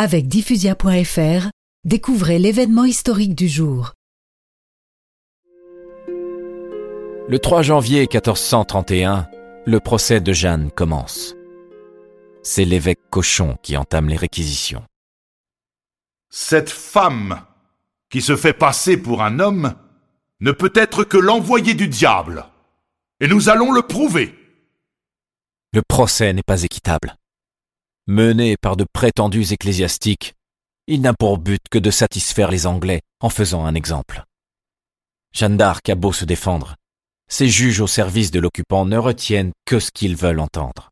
Avec diffusia.fr, découvrez l'événement historique du jour. Le 3 janvier 1431, le procès de Jeanne commence. C'est l'évêque Cochon qui entame les réquisitions. Cette femme, qui se fait passer pour un homme, ne peut être que l'envoyé du diable. Et nous allons le prouver. Le procès n'est pas équitable. Mené par de prétendus ecclésiastiques, il n'a pour but que de satisfaire les Anglais en faisant un exemple. Jeanne d'Arc a beau se défendre, ses juges au service de l'occupant ne retiennent que ce qu'ils veulent entendre.